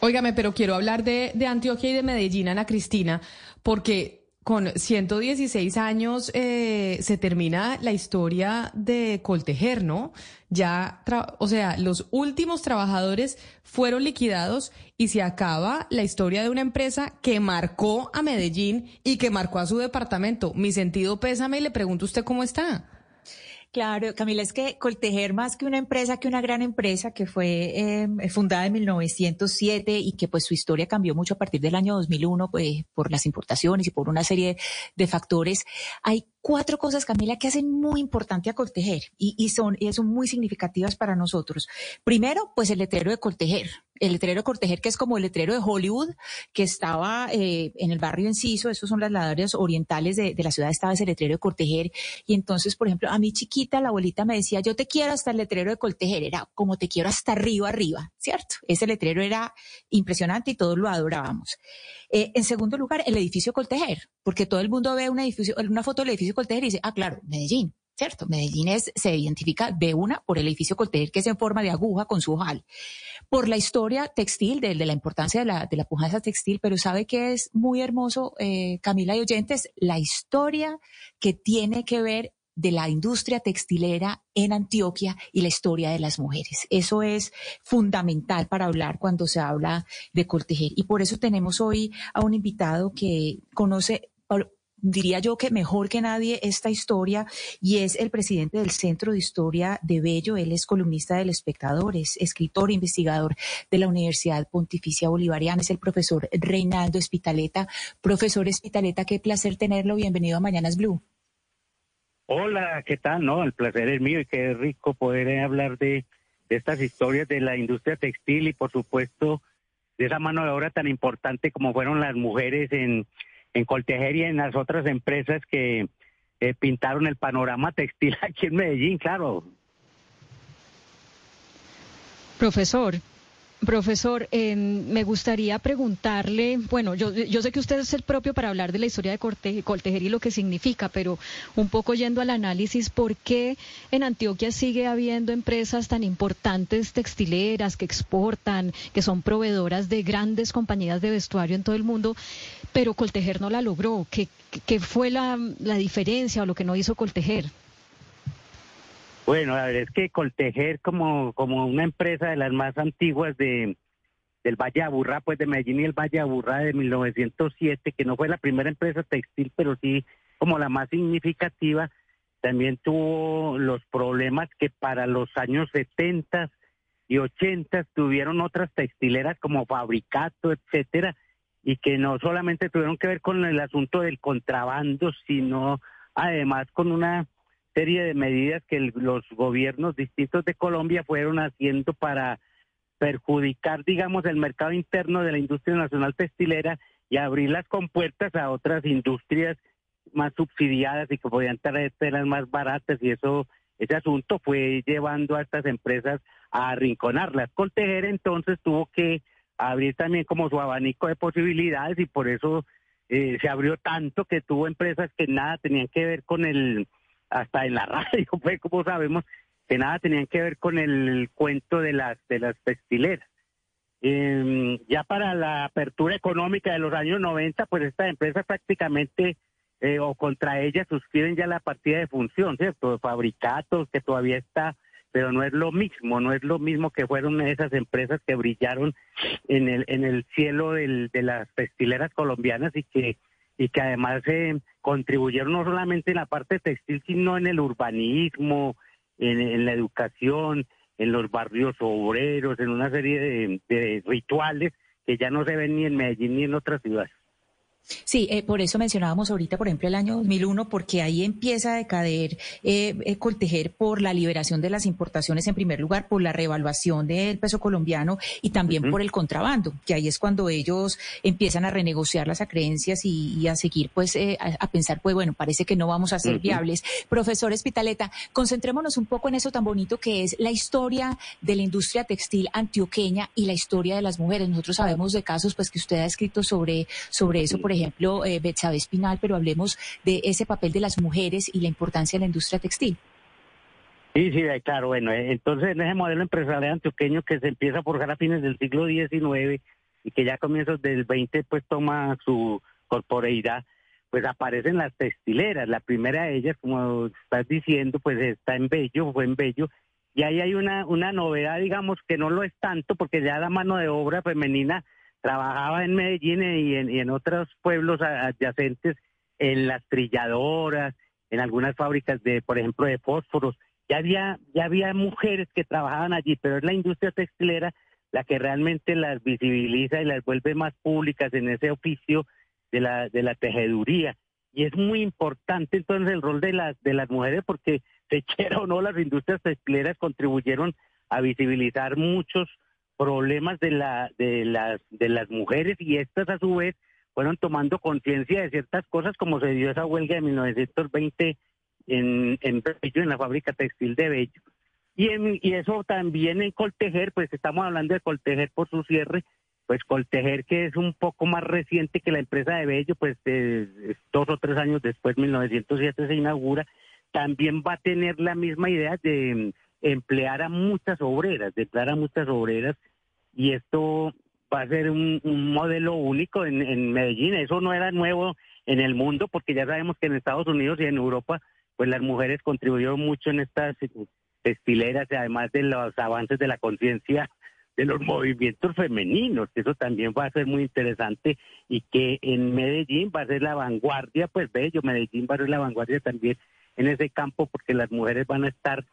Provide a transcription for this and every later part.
Óigame, pero quiero hablar de, de Antioquia y de Medellín, Ana Cristina, porque con 116 años eh, se termina la historia de Coltejer, ¿no? Ya, o sea, los últimos trabajadores fueron liquidados y se acaba la historia de una empresa que marcó a Medellín y que marcó a su departamento. Mi sentido pésame y le pregunto usted cómo está. Claro, Camila, es que Coltejer más que una empresa, que una gran empresa que fue em, fundada en 1907 y que pues su historia cambió mucho a partir del año 2001 pues, por las importaciones y por una serie de factores, hay cuatro cosas, Camila, que hacen muy importante a Coltejer y, son, muy significativas para nosotros. Primero, pues el letrero de Coltejer. El letrero de Coltejer, que es como el letrero de Hollywood, que estaba eh, en el barrio Enciso, esos son las ladarias orientales de, la ciudad, estaba ese letrero de Coltejer. Y entonces, por ejemplo, a mi chiquita, la abuelita me decía, yo te quiero hasta el letrero de Coltejer, era como te quiero hasta arriba, arriba, ¿cierto? Ese letrero era impresionante y todos lo adorábamos. Eh, en segundo lugar, el edificio Coltejer, porque todo el mundo ve un edificio, una foto del edificio Coltejer y dice, ah, claro, Medellín. ¿Cierto? Medellín es, se identifica de una por el edificio Coltejer, que es en forma de aguja con su ojal, por la historia textil, de, la importancia de la, de la pujanza textil, pero sabe que es muy hermoso, eh, Camila y oyentes, la historia que tiene que ver de la industria textilera en Antioquia y la historia de las mujeres. Eso es fundamental para hablar cuando se habla de Coltejer. Y por eso tenemos hoy a un invitado que conoce diría yo que mejor que nadie esta historia y es el presidente del Centro de Historia de Bello. Él es columnista del Espectador, es escritor, investigador de la Universidad Pontificia Bolivariana, es el profesor Reinaldo Espitaleta. Profesor Espitaleta, qué placer tenerlo. Bienvenido a Mañanas Blue. Hola, ¿qué tal? No, el placer es mío y qué rico poder hablar de, de estas historias de la industria textil y por supuesto de esa mano de obra tan importante como fueron las mujeres en en Coltejer y en las otras empresas que eh, pintaron el panorama textil aquí en Medellín, claro. Profesor, Profesor, me gustaría preguntarle, bueno, yo, yo, sé que usted es el propio para hablar de la historia de Coltejer y lo que significa, pero un poco yendo al análisis, ¿por qué en Antioquia sigue habiendo empresas tan importantes textileras que exportan, que son proveedoras de grandes compañías de vestuario en todo el mundo, pero Coltejer no la logró? ¿Qué, qué fue la, la diferencia o lo que no hizo Coltejer? Bueno, a ver, es que Coltejer como, como una empresa de las más antiguas de, del Valle pues de Medellín y el Valle Aburrá de 1907, que no fue la primera empresa textil, pero sí como la más significativa, también tuvo los problemas que para los años 70 y 80 tuvieron otras textileras como Fabricato, etcétera, y que no solamente tuvieron que ver con el asunto del contrabando, sino además con una serie de medidas que los gobiernos distintos de Colombia fueron haciendo para perjudicar, digamos, el mercado interno de la industria nacional textilera y abrir las compuertas a otras industrias más subsidiadas y que podían traer telas más baratas y eso, ese asunto fue llevando a estas empresas a arrinconarlas. Coltejer entonces tuvo que abrir también como su abanico de posibilidades y por eso eh, se abrió tanto que tuvo empresas que nada tenían que ver con el hasta en la radio, pues como sabemos, que nada tenían que ver con el cuento de las, de las textileras. Em, ya para la apertura económica de los años 90, pues estas empresas prácticamente eh, o contra ellas suscriben ya la partida de función, ¿cierto? Fabricatos que todavía está, pero no es lo mismo, no es lo mismo que fueron esas empresas que brillaron en el, en el cielo del, de las textileras colombianas y que y que además eh, contribuyeron no solamente en la parte textil, sino en el urbanismo, en, la educación, en los barrios obreros, en una serie de, de rituales que ya no se ven ni en Medellín ni en otras ciudades. Sí, eh, por eso mencionábamos ahorita, por ejemplo, el año 2001, porque ahí empieza a decader eh, eh, Coltejer por la liberación de las importaciones, en primer lugar, por la revaluación del peso colombiano y también por el contrabando, que ahí es cuando ellos empiezan a renegociar las acreencias y, a seguir, pues, a, pensar, pues, bueno, parece que no vamos a ser viables. Profesor Espitaleta, concentrémonos un poco en eso tan bonito que es la historia de la industria textil antioqueña y la historia de las mujeres. Nosotros sabemos de casos, pues, que usted ha escrito sobre, sobre eso, por ejemplo, eh, Betsabe Espinal, pero hablemos de ese papel de las mujeres y la importancia de la industria textil. Sí, sí, claro, bueno, eh, entonces en ese modelo empresarial antioqueño que se empieza a forjar a fines del siglo XIX, y que ya a comienzos del 20 pues toma su corporeidad, pues aparecen las textileras. La primera de ellas, como estás diciendo, pues está en Bello, fue en Bello, y ahí hay una, una novedad, digamos, que no lo es tanto, porque ya la mano de obra femenina trabajaba en Medellín y en, y en otros pueblos adyacentes, en las trilladoras, en algunas fábricas de, por ejemplo, de fósforos. Ya había, ya había mujeres que trabajaban allí, pero es la industria textilera la que realmente las visibiliza y las vuelve más públicas en ese oficio de la, de la tejeduría. Y es muy importante entonces el rol de las, de las mujeres porque, se quiera o no, las industrias textileras contribuyeron a visibilizar muchos problemas de, la, de, las, de las mujeres y estas a su vez fueron tomando conciencia de ciertas cosas como se dio esa huelga de 1920 en, en Bello, en la fábrica textil de Bello. Y, y eso también en Coltejer, pues estamos hablando de Coltejer por su cierre, pues Coltejer que es un poco más reciente que la empresa de Bello, pues dos o tres años después, 1907 se inaugura, también va a tener la misma idea de emplear a muchas obreras, de emplear a muchas obreras, y esto va a ser un, modelo único en, en Medellín. Eso no era nuevo en el mundo, porque ya sabemos que en Estados Unidos y en Europa, pues las mujeres contribuyeron mucho en estas textileras, además de los avances de la conciencia de los movimientos femeninos, que eso también va a ser muy interesante y que en Medellín va a ser la vanguardia, pues bello, Medellín va a ser la vanguardia también en ese campo porque las mujeres van a estar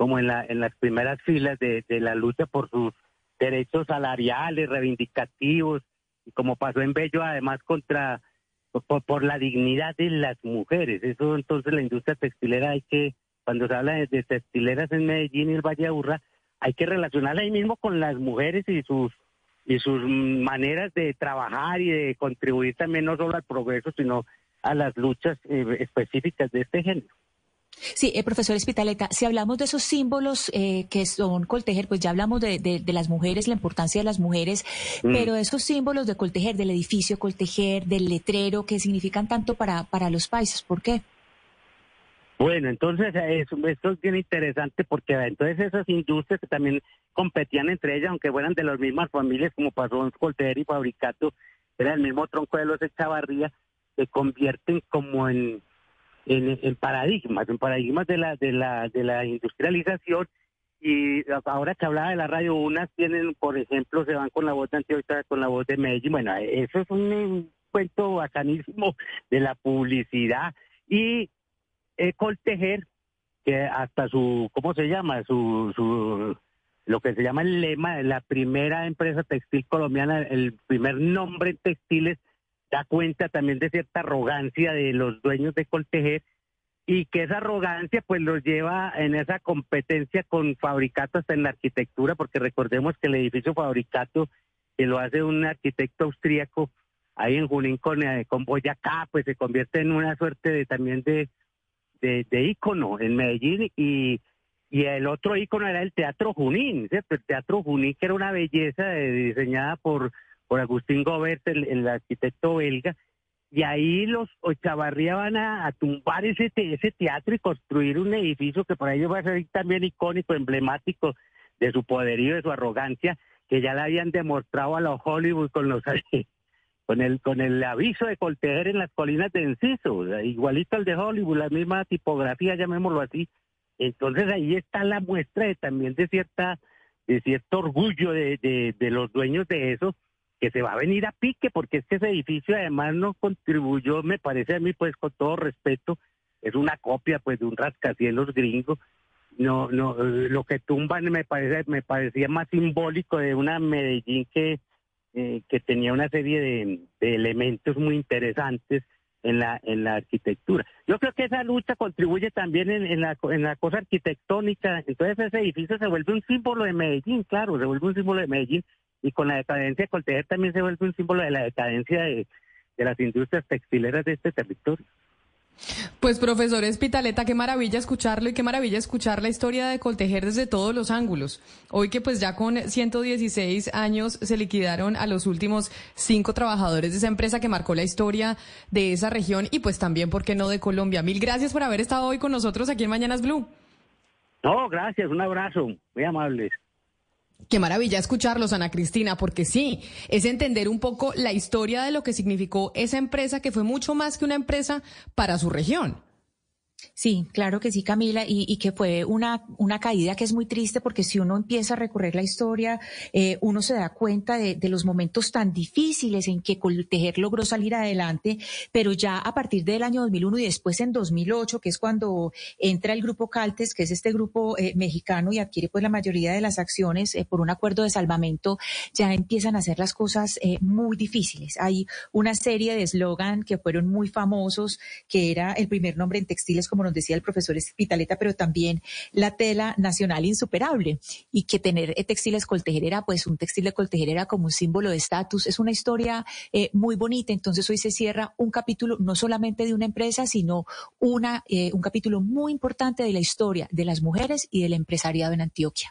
como en, la, en las primeras filas de, la lucha por sus derechos salariales, reivindicativos, y como pasó en Bello, además contra por, la dignidad de las mujeres. Eso entonces la industria textilera hay que cuando se habla de, textileras en Medellín y el Valle de Aburrá, hay que relacionarla ahí mismo con las mujeres y sus y sus maneras de trabajar y de contribuir también no solo al progreso, sino a las luchas eh, específicas de este género. Sí, eh, profesor Espitaleta, si hablamos de esos símbolos eh, que son Coltejer, pues ya hablamos de, de, las mujeres, la importancia de las mujeres, mm. pero esos símbolos de Coltejer, del edificio Coltejer, del letrero, que significan tanto para, para los países, ¿por qué? Bueno, entonces eso, esto es bien interesante porque entonces esas industrias que también competían entre ellas, aunque fueran de las mismas familias, como pasó en Colter y Fabricato, era el mismo tronco de los Echavarría, se convierten como en, en, paradigmas, en paradigmas de la, de la, de la industrialización. Y ahora que hablaba de la radio, unas tienen, por ejemplo, se van con la voz de Antioquia, con la voz de Medellín. Bueno, eso es un cuento bacanísimo de la publicidad. Y eh, Coltejer, que hasta su, ¿cómo se llama? Su, su, lo que se llama el lema, la primera empresa textil colombiana, el primer nombre en textiles, da cuenta también de cierta arrogancia de los dueños de Coltejer y que esa arrogancia pues los lleva en esa competencia con Fabricato hasta en la arquitectura, porque recordemos que el edificio Fabricato, que lo hace un arquitecto austríaco, ahí en Junín con, eh, con Boyacá, pues se convierte en una suerte de también de de, de ícono en Medellín y, y el otro ícono era el Teatro Junín, el Teatro Junín que era una belleza diseñada por, por Agustín Gobert, el, arquitecto belga, y ahí los Ochavarría van a, tumbar ese, ese teatro y construir un edificio que para ellos va a ser también icónico, emblemático de su poderío, de su arrogancia, que ya le habían demostrado a los Hollywood con los con el con el aviso de Coltejer en las colinas de Enciso, igualito al de Hollywood, la misma tipografía, llamémoslo así. Entonces ahí está la muestra de, también de cierta de cierto orgullo de, de, los dueños de eso, que se va a venir a pique, porque es que ese edificio además no contribuyó, me parece a mí, pues con todo respeto, es una copia pues de un rascacielos gringo. No, no, lo que tumban me parece, me parecía más simbólico de una Medellín que eh, que tenía una serie de, elementos muy interesantes en la en la arquitectura. Yo creo que esa lucha contribuye también en, la, en la cosa arquitectónica. Entonces ese edificio se vuelve un símbolo de Medellín, claro, se vuelve un símbolo de Medellín y con la decadencia de Coltejer también se vuelve un símbolo de la decadencia de las industrias textileras de este territorio. Pues profesor Espitaleta, qué maravilla escucharlo y qué maravilla escuchar la historia de Coltejer desde todos los ángulos. Hoy que pues ya con 116 años se liquidaron a los últimos cinco trabajadores de esa empresa que marcó la historia de esa región y pues también, ¿por qué no, de Colombia? Mil gracias por haber estado hoy con nosotros aquí en Mañanas Blue. No, gracias, un abrazo, muy amables. Qué maravilla escucharlos, Ana Cristina, porque sí, es entender un poco la historia de lo que significó esa empresa, que fue mucho más que una empresa para su región. Sí, claro que sí, Camila, y, que fue una, una caída que es muy triste porque si uno empieza a recorrer la historia, eh, uno se da cuenta de, los momentos tan difíciles en que Coltejer logró salir adelante, pero ya a partir del año 2001 y después en 2008, que es cuando entra el grupo Caltes, que es este grupo eh, mexicano y adquiere pues la mayoría de las acciones eh, por un acuerdo de salvamento, ya empiezan a hacer las cosas muy difíciles. Hay una serie de eslogan que fueron muy famosos, que era el primer nombre en textiles como nos decía el profesor Espitaleta, pero también la tela nacional insuperable y que tener eh, textiles coltejerera, pues un textil de coltejerera como un símbolo de estatus, es una historia eh, muy bonita. Entonces hoy se cierra un capítulo no solamente de una empresa, sino una, eh, un capítulo muy importante de la historia de las mujeres y del empresariado en Antioquia.